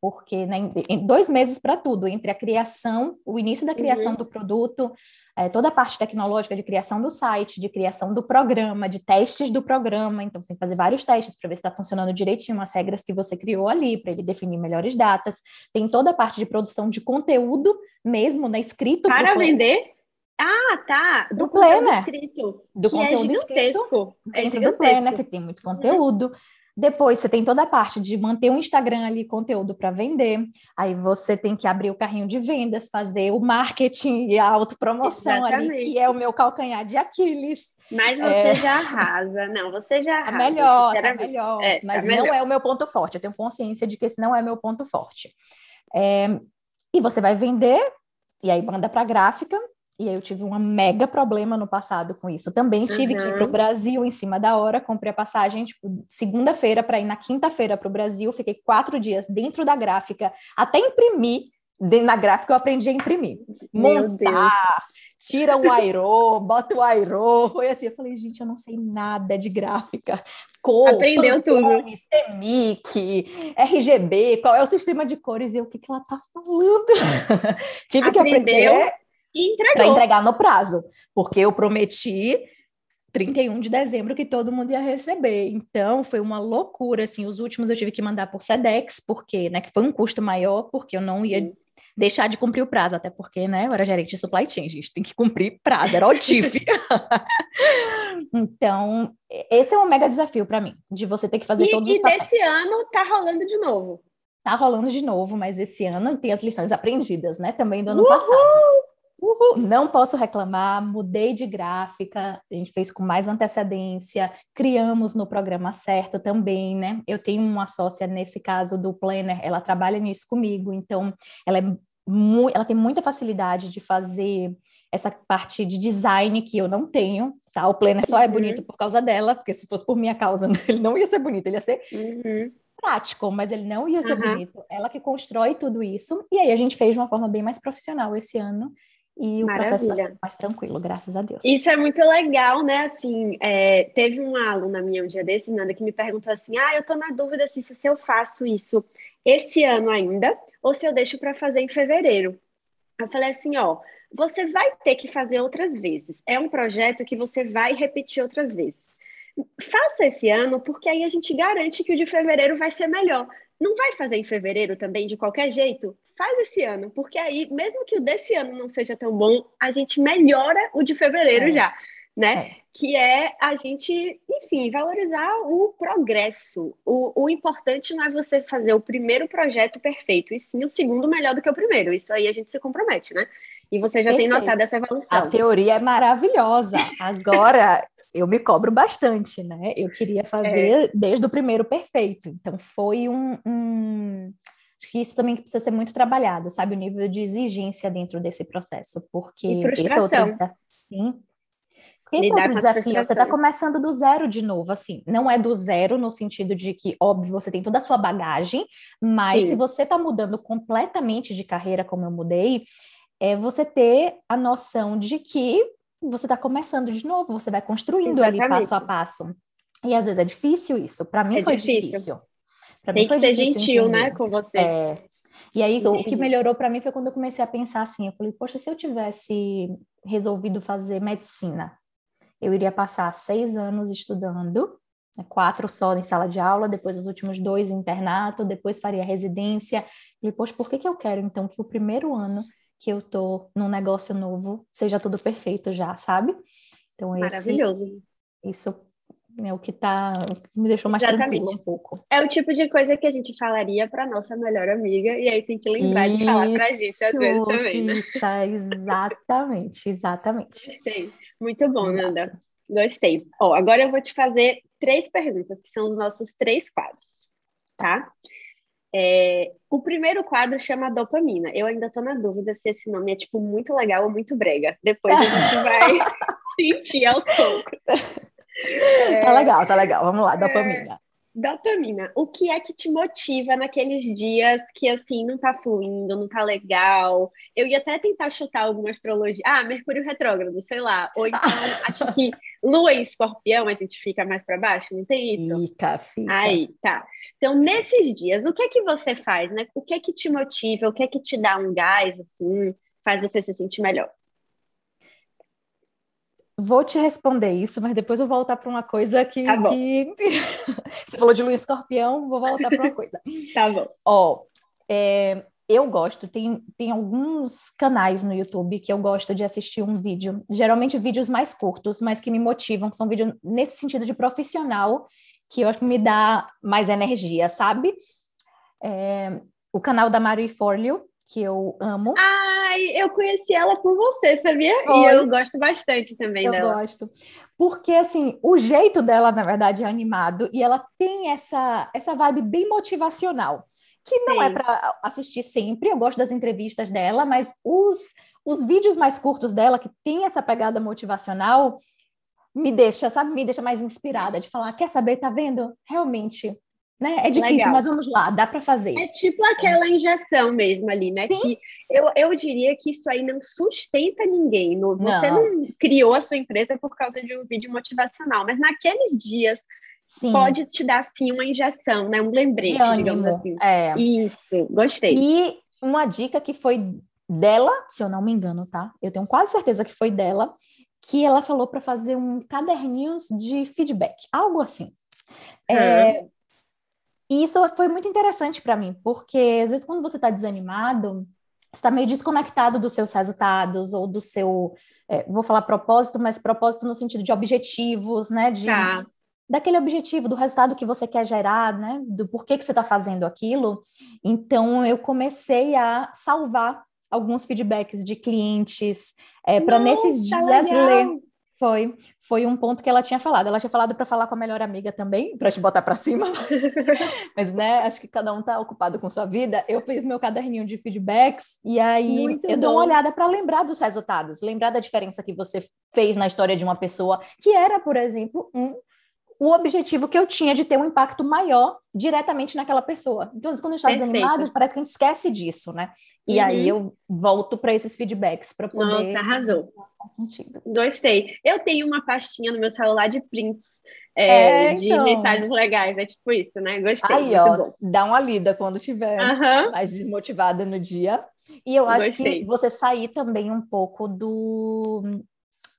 porque né, em dois meses para tudo, entre a criação, o início da criação uhum. do produto, é, toda a parte tecnológica de criação do site, de criação do programa, de testes do programa. Então, você tem que fazer vários testes para ver se está funcionando direitinho as regras que você criou ali, para ele definir melhores datas. Tem toda a parte de produção de conteúdo mesmo, né, escrito. Para vender? Ah, tá. Do, do planner. Escrito, do conteúdo é escrito. É dentro do planner, que tem muito conteúdo. Depois você tem toda a parte de manter o Instagram ali conteúdo para vender. Aí você tem que abrir o carrinho de vendas, fazer o marketing e a autopromoção Exatamente. ali, que é o meu calcanhar de Aquiles. Mas você é... já arrasa. Não, você já é arrasa. É melhor, é melhor. É, mas é melhor. não é o meu ponto forte. Eu tenho consciência de que esse não é meu ponto forte. É... E você vai vender, e aí manda para a gráfica, e aí eu tive um mega problema no passado com isso. Também tive uhum. que ir para o Brasil em cima da hora, comprei a passagem, tipo, segunda-feira para ir na quinta-feira para o Brasil, fiquei quatro dias dentro da gráfica, até imprimir. Na gráfica eu aprendi a imprimir. Montar, tira o airo, bota o airo. Foi assim, eu falei, gente, eu não sei nada de gráfica. Cor, Aprendeu Pantone, tudo. CMYK, RGB, qual é o sistema de cores e o que, que ela tá falando. Tive Aprendeu. que aprender para entregar no prazo, porque eu prometi 31 de dezembro que todo mundo ia receber. Então, foi uma loucura, assim, os últimos eu tive que mandar por Sedex, porque, né, que foi um custo maior, porque eu não ia deixar de cumprir o prazo, até porque, né, eu era gerente de supply chain, gente, tem que cumprir prazo, era o TIF. então, esse é um mega desafio para mim, de você ter que fazer e, todos os papéis. E desse ano tá rolando de novo. Tá rolando de novo, mas esse ano tem as lições aprendidas, né, também do ano Uhul! passado. Uhul. Não posso reclamar, mudei de gráfica, a gente fez com mais antecedência, criamos no programa certo também, né? Eu tenho uma sócia nesse caso do Planner, ela trabalha nisso comigo, então ela, é ela tem muita facilidade de fazer essa parte de design que eu não tenho, tá? O Planner só é uhum. bonito por causa dela, porque se fosse por minha causa, ele não ia ser bonito, ele ia ser uhum prático, mas ele não ia ser uhum. bonito. Ela que constrói tudo isso, e aí a gente fez de uma forma bem mais profissional esse ano, e o Maravilha. processo está sendo mais tranquilo, graças a Deus. Isso é muito legal, né? Assim, é, teve uma aluna minha um dia desse, Nanda, que me perguntou assim: ah, eu tô na dúvida assim, se eu faço isso esse ano ainda ou se eu deixo para fazer em fevereiro. Eu falei assim: ó, você vai ter que fazer outras vezes. É um projeto que você vai repetir outras vezes. Faça esse ano, porque aí a gente garante que o de fevereiro vai ser melhor. Não vai fazer em fevereiro também, de qualquer jeito? Faz esse ano, porque aí, mesmo que o desse ano não seja tão bom, a gente melhora o de fevereiro é. já, né? É. Que é a gente, enfim, valorizar o progresso. O, o importante não é você fazer o primeiro projeto perfeito, e sim o segundo melhor do que o primeiro. Isso aí a gente se compromete, né? E você já Perfeito. tem notado essa evolução. A teoria é maravilhosa. Agora, eu me cobro bastante, né? Eu queria fazer é. desde o primeiro perfeito. Então, foi um, um, Acho que isso também precisa ser muito trabalhado, sabe? O nível de exigência dentro desse processo. Porque esse é outro desafio. Sim. Esse é outro desafio. Você está começando do zero de novo, assim. Não é do zero no sentido de que, óbvio, você tem toda a sua bagagem, mas Sim. se você está mudando completamente de carreira, como eu mudei, é você ter a noção de que você está começando de novo, você vai construindo Exatamente. ali passo a passo. E às vezes é difícil isso. Para mim é foi difícil. difícil. Pra Tem que ser gentil, entender. né, com você. É. E aí, o que melhorou para mim foi quando eu comecei a pensar assim: eu falei, poxa, se eu tivesse resolvido fazer medicina, eu iria passar seis anos estudando, né, quatro só em sala de aula, depois os últimos dois em internato, depois faria residência. E, falei, poxa, por que, que eu quero então que o primeiro ano que eu tô num negócio novo, seja tudo perfeito já, sabe? Então, Maravilhoso. isso é o que tá, me deixou mais Exatamente. tranquilo um pouco. É o tipo de coisa que a gente falaria para nossa melhor amiga, e aí tem que lembrar isso, de falar pra gente às vezes também, né? Isso, exatamente, exatamente. Gostei. Muito bom, Exato. Nanda. Gostei. Ó, agora eu vou te fazer três perguntas, que são os nossos três quadros, tá? É, o primeiro quadro chama Dopamina. Eu ainda estou na dúvida se esse nome é tipo muito legal ou muito brega. Depois a gente vai sentir aos poucos. É, tá legal, tá legal. Vamos lá, dopamina. É, Dopamina, o que é que te motiva naqueles dias que assim não tá fluindo, não tá legal? Eu ia até tentar chutar alguma astrologia. Ah, Mercúrio retrógrado, sei lá. Ou então acho que Lua em Escorpião a gente fica mais para baixo, não tem isso? Fica, fica. Aí, tá. Então, nesses dias, o que é que você faz, né? O que é que te motiva? O que é que te dá um gás assim, faz você se sentir melhor? Vou te responder isso, mas depois eu vou voltar para uma coisa que, tá que... você falou de Luiz Escorpião, vou voltar para uma coisa. tá bom. Ó, é, eu gosto, tem, tem alguns canais no YouTube que eu gosto de assistir um vídeo, geralmente vídeos mais curtos, mas que me motivam, que são vídeos nesse sentido de profissional, que eu acho que me dá mais energia, sabe? É, o canal da Marie Forleo, que eu amo. Ai, eu conheci ela por você, sabia? Foi. E eu gosto bastante também eu dela. Eu gosto. Porque, assim, o jeito dela, na verdade, é animado e ela tem essa, essa vibe bem motivacional. Que não é Sim. é para assistir sempre, eu gosto das entrevistas dela, mas os, os vídeos mais curtos dela, que tem essa pegada motivacional, me deixa, sabe, me deixa mais inspirada de falar, quer saber, tá vendo? Realmente, né? É difícil, Legal. mas vamos lá, dá para fazer. É tipo aquela injeção mesmo ali, né? Sim. Que eu, eu diria que isso aí não sustenta ninguém. No, você não. não criou a sua empresa por causa de um vídeo motivacional, mas naqueles dias Sim. pode te dar sim uma injeção, né? Um lembrete, digamos assim. É. Isso, gostei. E uma dica que foi dela, se eu não me engano, tá? Eu tenho quase certeza que foi dela, que ela falou para fazer um caderninhos de feedback, algo assim. Hum. É, e isso foi muito interessante para mim, porque às vezes quando você está desanimado, você está meio desconectado dos seus resultados ou do seu, é, vou falar propósito, mas propósito no sentido de objetivos, né? De, tá daquele objetivo, do resultado que você quer gerar, né? Do porquê que você está fazendo aquilo. Então, eu comecei a salvar alguns feedbacks de clientes é, para nesses dias legal. ler. Foi, foi um ponto que ela tinha falado. Ela tinha falado para falar com a melhor amiga também, para te botar para cima. Mas, né, acho que cada um está ocupado com sua vida. Eu fiz meu caderninho de feedbacks e aí Muito eu bom. dou uma olhada para lembrar dos resultados, lembrar da diferença que você fez na história de uma pessoa, que era, por exemplo, um o objetivo que eu tinha de ter um impacto maior diretamente naquela pessoa. Então, quando a gente está desanimado, parece que a gente esquece disso, né? E uhum. aí eu volto para esses feedbacks para poder. Nossa, arrasou. Faz sentido. Gostei. Eu tenho uma pastinha no meu celular de prints. É, é, de então. mensagens legais, é tipo isso, né? Gostei. Aí, ó, bom. dá uma lida quando tiver uhum. mais desmotivada no dia. E eu acho Gostei. que você sair também um pouco do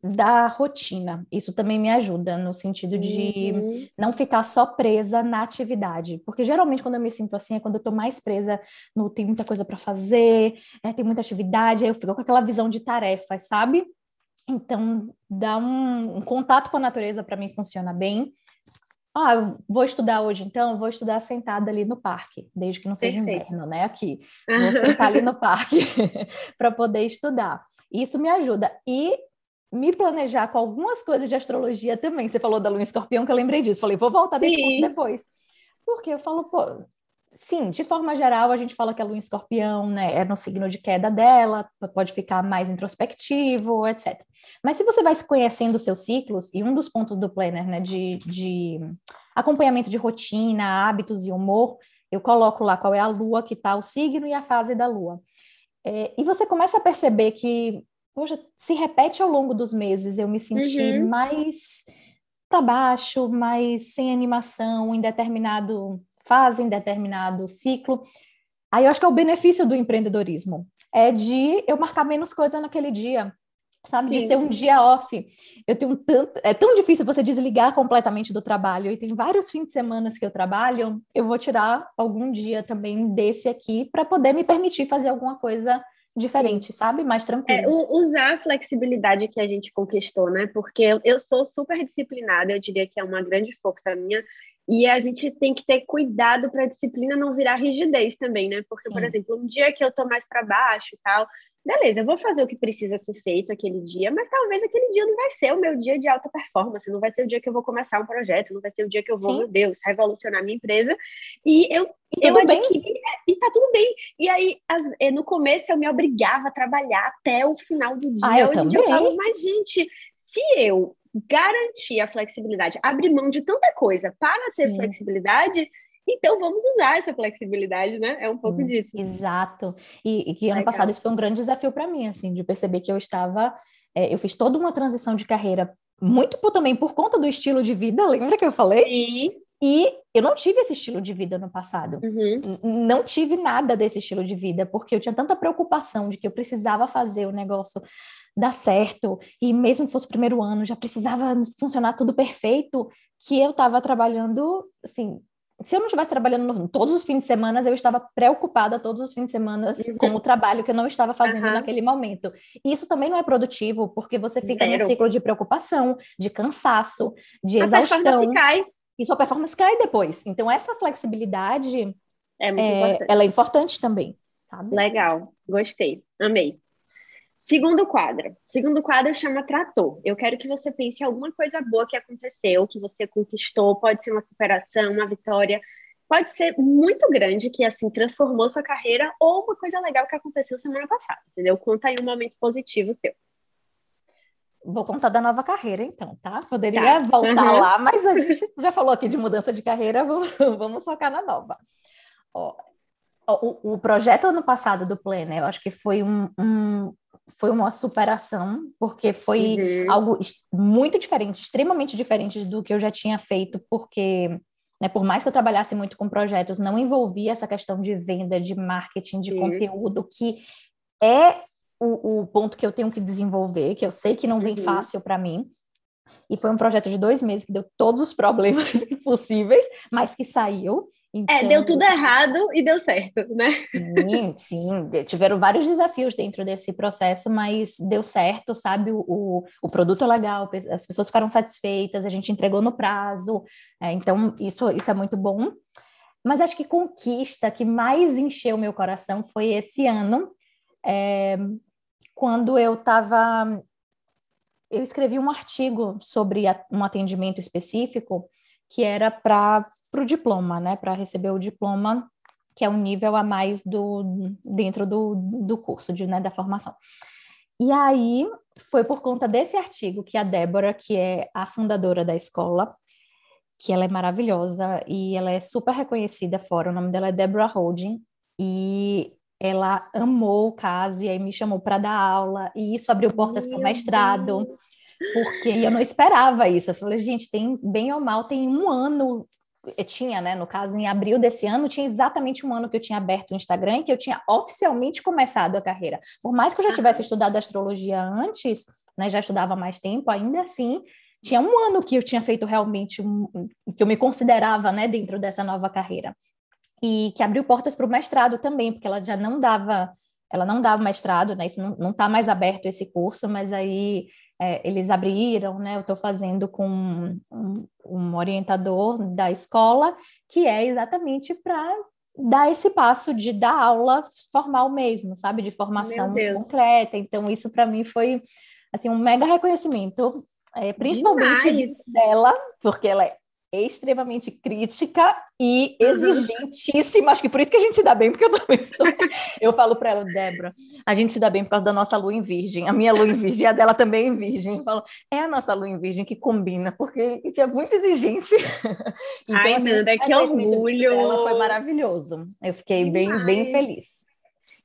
da rotina. Isso também me ajuda no sentido de uhum. não ficar só presa na atividade, porque geralmente quando eu me sinto assim é quando eu tô mais presa no tem muita coisa para fazer, é, tem muita atividade, aí eu fico com aquela visão de tarefas, sabe? Então, dar um, um contato com a natureza para mim funciona bem. Ah, eu vou estudar hoje, então, vou estudar sentada ali no parque, desde que não seja Perfeito. inverno, né? Aqui. Vou sentar ali no parque para poder estudar. Isso me ajuda. E me planejar com algumas coisas de astrologia também. Você falou da lua escorpião, que eu lembrei disso. Falei, vou voltar nesse ponto depois. Porque eu falo, pô, sim, de forma geral, a gente fala que a lua escorpião né, é no signo de queda dela, pode ficar mais introspectivo, etc. Mas se você vai se conhecendo os seus ciclos, e um dos pontos do planner, né, de, de acompanhamento de rotina, hábitos e humor, eu coloco lá qual é a lua que está, o signo e a fase da lua. É, e você começa a perceber que poxa, se repete ao longo dos meses, eu me senti uhum. mais para baixo, mais sem animação em determinado fase, em determinado ciclo. Aí eu acho que é o benefício do empreendedorismo, é de eu marcar menos coisa naquele dia, sabe? Sim. De ser um dia off. Eu tenho tanto, é tão difícil você desligar completamente do trabalho. E tem vários fins de semana que eu trabalho, eu vou tirar algum dia também desse aqui para poder me permitir fazer alguma coisa diferente, sabe? Mais tranquilo. É, usar a flexibilidade que a gente conquistou, né? Porque eu, eu sou super disciplinada, eu diria que é uma grande força minha, e a gente tem que ter cuidado para a disciplina não virar rigidez também, né? Porque, Sim. por exemplo, um dia que eu tô mais para baixo e tal, beleza, eu vou fazer o que precisa ser feito aquele dia, mas talvez aquele dia não vai ser o meu dia de alta performance, não vai ser o dia que eu vou começar um projeto, não vai ser o dia que eu vou, Sim. meu Deus, revolucionar minha empresa. E eu, e eu adquiri, bem. e tá tudo bem. E aí, as, eh, no começo, eu me obrigava a trabalhar até o final do dia. Ah, eu Hoje também. eu falo, mas, gente, se eu garantir a flexibilidade, abrir mão de tanta coisa para ter Sim. flexibilidade, então vamos usar essa flexibilidade, né? É um pouco disso. Exato. E, e que ano Legal. passado isso foi um grande desafio para mim, assim, de perceber que eu estava, é, eu fiz toda uma transição de carreira muito por, também por conta do estilo de vida, lembra que eu falei? Sim. E eu não tive esse estilo de vida no passado. Uhum. Não tive nada desse estilo de vida, porque eu tinha tanta preocupação de que eu precisava fazer o negócio dar certo, e mesmo que fosse o primeiro ano, já precisava funcionar tudo perfeito, que eu estava trabalhando, assim, se eu não estivesse trabalhando no, todos os fins de semana, eu estava preocupada todos os fins de semana uhum. com o trabalho que eu não estava fazendo uhum. naquele momento. E isso também não é produtivo, porque você fica Zero. num ciclo de preocupação, de cansaço, de a exaustão. Cai. E sua performance cai depois. Então, essa flexibilidade é, é ela é importante também. Sabe? Legal, gostei, amei. Segundo quadro. Segundo quadro chama Trator. Eu quero que você pense em alguma coisa boa que aconteceu, que você conquistou, pode ser uma superação, uma vitória. Pode ser muito grande, que assim transformou sua carreira, ou uma coisa legal que aconteceu semana passada, entendeu? Conta aí um momento positivo seu. Vou contar da nova carreira, então, tá? Poderia tá. voltar uhum. lá, mas a gente já falou aqui de mudança de carreira, vamos, vamos focar na nova. Ó, o, o, projeto ano passado do Planner, eu acho que foi um, um foi uma superação, porque foi uhum. algo muito diferente, extremamente diferente do que eu já tinha feito, porque né, por mais que eu trabalhasse muito com projetos, não envolvia essa questão de venda, de marketing, de uhum. conteúdo, que é o, o, ponto que eu tenho que desenvolver, que eu sei que não vem uhum. fácil para mim. E foi um projeto de dois meses que deu todos os problemas possíveis, mas que saiu. Então... É, deu tudo errado e deu certo, né? Sim, sim. Tiveram vários desafios dentro desse processo, mas deu certo, sabe? O, o produto é legal, as pessoas ficaram satisfeitas, a gente entregou no prazo. É, então, isso, isso é muito bom. Mas acho que conquista que mais encheu meu coração foi esse ano, é, quando eu estava eu escrevi um artigo sobre um atendimento específico que era para o diploma, né? Para receber o diploma, que é um nível a mais do dentro do, do curso, de, né, da formação. E aí foi por conta desse artigo que a Débora, que é a fundadora da escola, que ela é maravilhosa e ela é super reconhecida fora, o nome dela é Deborah Holding, e ela amou o caso e aí me chamou para dar aula, e isso abriu portas para o mestrado, porque eu não esperava isso. Eu falei, gente, tem bem ou mal, tem um ano eu tinha, né, no caso, em abril desse ano, tinha exatamente um ano que eu tinha aberto o Instagram e que eu tinha oficialmente começado a carreira. Por mais que eu já tivesse estudado astrologia antes, né, já estudava mais tempo, ainda assim, tinha um ano que eu tinha feito realmente um, que eu me considerava, né, dentro dessa nova carreira e que abriu portas para o mestrado também, porque ela já não dava, ela não dava mestrado, né? Isso não está mais aberto esse curso, mas aí é, eles abriram, né? Eu estou fazendo com um, um, orientador da escola, que é exatamente para dar esse passo de dar aula formal mesmo, sabe? De formação concreta. Então, isso para mim foi assim um mega reconhecimento, é, principalmente Demais. dela, porque ela é extremamente crítica e exigentíssima. Acho que por isso que a gente se dá bem, porque eu também sou. Eu falo para ela, Débora, a gente se dá bem por causa da nossa lua em virgem. A minha lua em virgem e a dela também em virgem. Eu falo, é a nossa lua em virgem que combina, porque isso é muito exigente. então, Ai, assim, Nanda, que orgulho! Ela foi maravilhoso. Eu fiquei bem, bem feliz.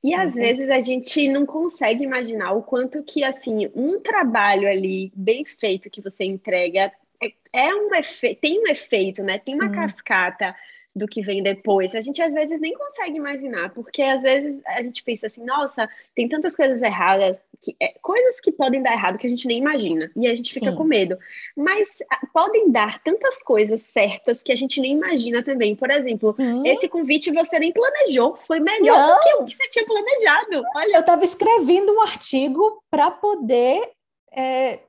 E às uhum. vezes a gente não consegue imaginar o quanto que assim um trabalho ali bem feito que você entrega é, é um efeito, tem um efeito, né? Tem uma Sim. cascata do que vem depois. A gente às vezes nem consegue imaginar, porque às vezes a gente pensa assim, nossa, tem tantas coisas erradas, que, é, coisas que podem dar errado que a gente nem imagina, e a gente fica Sim. com medo. Mas a, podem dar tantas coisas certas que a gente nem imagina também. Por exemplo, Sim. esse convite você nem planejou, foi melhor Não. do que o que você tinha planejado. Olha. Eu estava escrevendo um artigo para poder. É,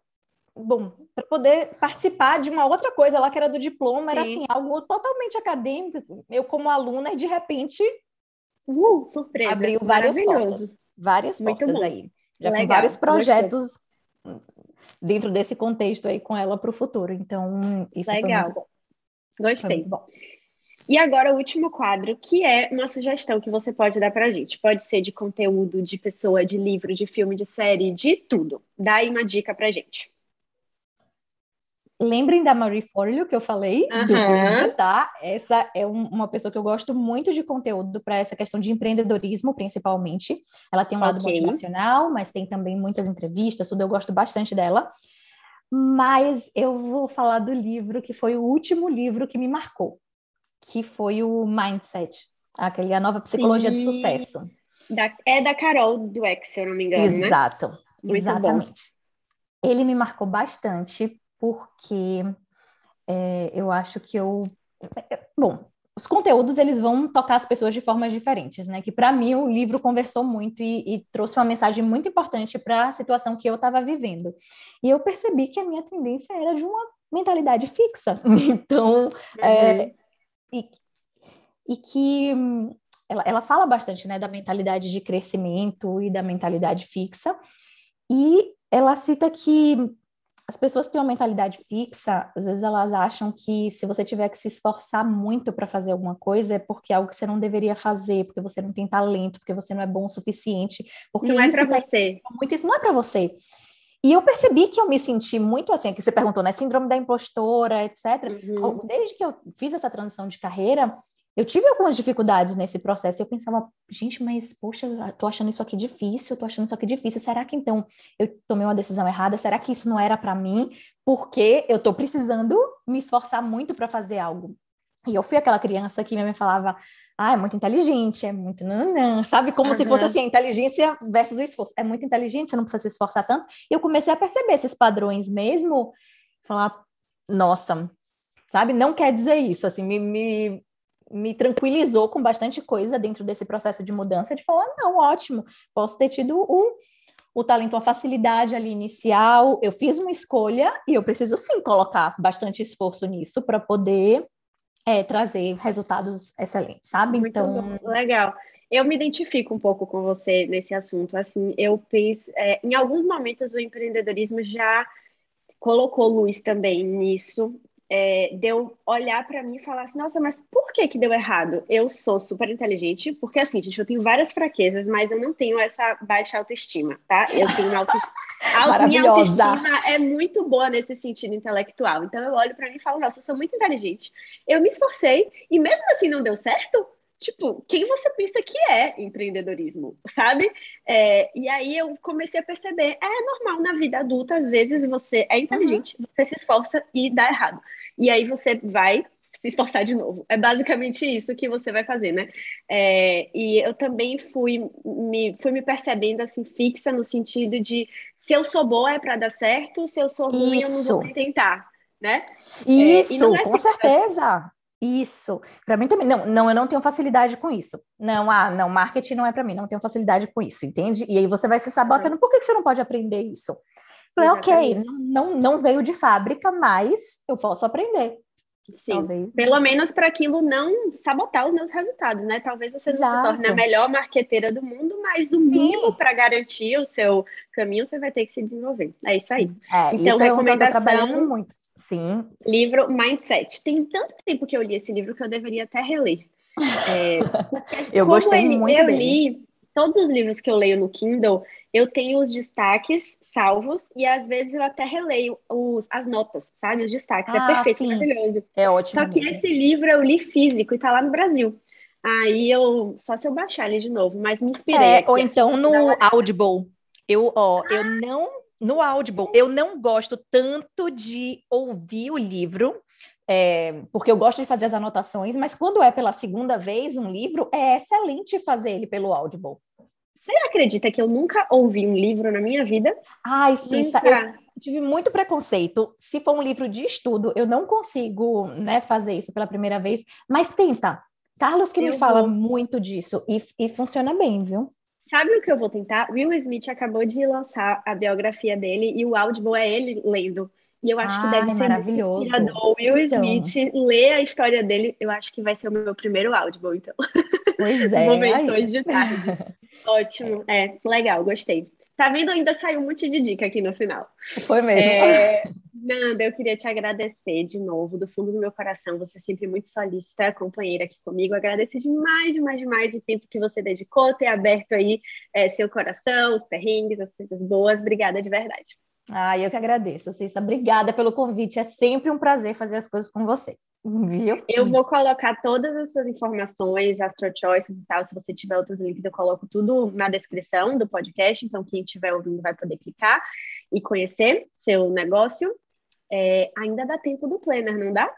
bom, para poder participar de uma outra coisa lá que era do diploma, Sim. era assim, algo totalmente acadêmico. Eu, como aluna, e de repente uh, surpresa. abriu várias portas. Várias Muito portas bom. aí. Já Legal. com vários projetos Gostei. dentro desse contexto aí com ela para o futuro. Então, isso Legal. foi muito bom. Gostei. Bom. E agora o último quadro, que é uma sugestão que você pode dar para a gente. Pode ser de conteúdo, de pessoa, de livro, de filme, de série, de tudo. Dá aí uma dica para gente. Lembrem da Marie Forleo que eu falei uhum. do vídeo, tá? Essa é um, uma pessoa que eu gosto muito de conteúdo para essa questão de empreendedorismo, principalmente. Ela tem um lado okay. motivacional, mas tem também muitas entrevistas, tudo. Eu gosto bastante dela. Mas eu vou falar do livro que foi o último livro que me marcou, que foi o Mindset, aquele a nova psicologia Sim. do sucesso. Da, é da Carol Dweck, se eu não me engano, né? Exato, né? exatamente. Bom. Ele me marcou bastante porque é, eu acho que eu. Bom, os conteúdos eles vão tocar as pessoas de formas diferentes, né? Que para mim o livro conversou muito e, e trouxe uma mensagem muito importante para a situação que eu estava vivendo. E eu percebi que a minha tendência era de uma mentalidade fixa. Então, é, uhum. é, e, e que ela, ela fala bastante, né, da mentalidade de crescimento e da mentalidade fixa. E ela cita que as pessoas que têm uma mentalidade fixa, às vezes elas acham que se você tiver que se esforçar muito para fazer alguma coisa é porque é algo que você não deveria fazer, porque você não tem talento, porque você não é bom o suficiente, porque não é para você. Muito isso não é para você. E eu percebi que eu me senti muito assim, que você perguntou, né? Síndrome da impostora, etc. Uhum. Desde que eu fiz essa transição de carreira, eu tive algumas dificuldades nesse processo. Eu pensava, gente, mas poxa, tô achando isso aqui difícil, tô achando isso aqui difícil. Será que então eu tomei uma decisão errada? Será que isso não era para mim? Porque eu tô precisando me esforçar muito para fazer algo. E eu fui aquela criança que minha mãe falava, ah, é muito inteligente, é muito não, sabe? Como uhum. se fosse assim, inteligência versus o esforço. É muito inteligente, você não precisa se esforçar tanto. E eu comecei a perceber esses padrões mesmo, falar, nossa, sabe? Não quer dizer isso, assim, me, me me tranquilizou com bastante coisa dentro desse processo de mudança, de falar, não, ótimo, posso ter tido o, o talento, a facilidade ali inicial, eu fiz uma escolha e eu preciso sim colocar bastante esforço nisso para poder é, trazer resultados excelentes, sabe? Muito então, bom. legal. Eu me identifico um pouco com você nesse assunto. Assim, eu penso, é, em alguns momentos o empreendedorismo já colocou luz também nisso é, deu olhar para mim e falar assim, nossa, mas por que que deu errado? Eu sou super inteligente, porque assim, gente, eu tenho várias fraquezas, mas eu não tenho essa baixa autoestima, tá? Eu tenho uma autoestima... minha autoestima é muito boa nesse sentido intelectual. Então eu olho para mim e falo, nossa, eu sou muito inteligente. Eu me esforcei e mesmo assim não deu certo, tipo, quem você pensa que é empreendedorismo, sabe? É, e aí eu comecei a perceber, é normal na vida adulta, às vezes você é inteligente, uhum. você se esforça e dá errado. E aí você vai se esforçar de novo. É basicamente isso que você vai fazer, né? É, e eu também fui me, fui me percebendo assim, fixa no sentido de se eu sou boa é para dar certo, se eu sou ruim, isso. eu não vou tentar. Né? Isso, é, é com certeza. Isso. Para mim também. Não, não, eu não tenho facilidade com isso. Não, ah, não, marketing não é para mim, não tenho facilidade com isso, entende? E aí você vai se sabotando. Por que, que você não pode aprender isso? Falei, ok, não, não veio de fábrica, mas eu posso aprender. Sim, Talvez. pelo menos para aquilo não sabotar os meus resultados, né? Talvez você Exato. não se torne a melhor marqueteira do mundo, mas o mínimo para garantir o seu caminho você vai ter que se desenvolver. É isso aí. É, então, isso recomendação, eu trabalhando muito. Sim. Livro Mindset. Tem tanto tempo que eu li esse livro que eu deveria até reler. É, eu gostei ele, muito Eu dele. li todos os livros que eu leio no Kindle, eu tenho os destaques salvos e às vezes eu até releio os, as notas, sabe? Os destaques. É ah, é perfeito, sim. maravilhoso. É ótimo. Só que mesmo. esse livro eu li físico e tá lá no Brasil. Aí eu só se eu baixar ele de novo, mas me inspirei. É, ou então no Audible. Eu, ó, eu não no Audible, eu não gosto tanto de ouvir o livro, é, porque eu gosto de fazer as anotações, mas quando é pela segunda vez um livro, é excelente fazer ele pelo Audible. Você acredita que eu nunca ouvi um livro na minha vida? Ai, sim, eu tive muito preconceito. Se for um livro de estudo, eu não consigo né, fazer isso pela primeira vez, mas tenta. Carlos que eu me vou. fala muito disso e, e funciona bem, viu? Sabe o que eu vou tentar? Will Smith acabou de lançar a biografia dele e o Audible é ele lendo. E eu acho Ai, que deve ser maravilhoso. inspirador. Will então. Smith ler a história dele, eu acho que vai ser o meu primeiro Audible, então. Pois é. Momentos de tarde. Ótimo. É, legal, gostei. Tá vendo? Ainda saiu um monte de dica aqui no final. Foi mesmo. É, Nanda, eu queria te agradecer de novo, do fundo do meu coração. Você é sempre muito solícita, companheira aqui comigo. Agradeço demais, demais, demais o tempo que você dedicou, ter aberto aí é, seu coração, os perrengues, as coisas boas. Obrigada de verdade. Ah, eu que agradeço, Cissa. Obrigada pelo convite. É sempre um prazer fazer as coisas com vocês. Viu? Eu vou colocar todas as suas informações, Astro Choices e tal. Se você tiver outros links, eu coloco tudo na descrição do podcast. Então, quem estiver ouvindo vai poder clicar e conhecer seu negócio. É, ainda dá tempo do planner, não dá?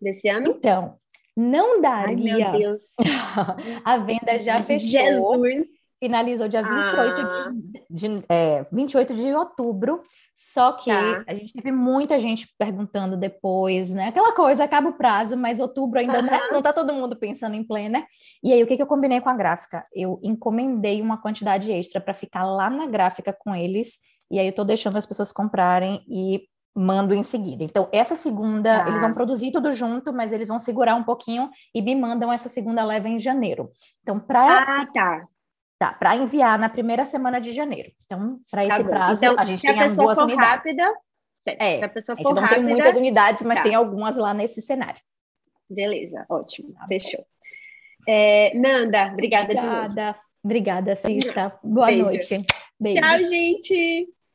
Desse ano? Então, não daria. Ai, meu Deus. A venda já fechou. Jesus finalizou dia 28, ah. de, de, é, 28 de outubro, só que tá. a gente teve muita gente perguntando depois, né? Aquela coisa, acaba o prazo, mas outubro ainda né? não tá todo mundo pensando em pleno, né? E aí, o que, que eu combinei com a gráfica? Eu encomendei uma quantidade extra para ficar lá na gráfica com eles, e aí eu tô deixando as pessoas comprarem e mando em seguida. Então, essa segunda, tá. eles vão produzir tudo junto, mas eles vão segurar um pouquinho e me mandam essa segunda leva em janeiro. Então, para ah, tá. Tá, para enviar na primeira semana de janeiro. Então, para tá esse bom. prazo, então, a gente tem a as duas unidades. rápida. É, Se a pessoa for a gente não rápida, tem muitas unidades, mas tá. tem algumas lá nesse cenário. Beleza, ótimo. Tá Fechou. É, Nanda, obrigada, obrigada de novo. Obrigada, Cissa. Boa Beijo. noite. Beijo. Tchau, gente.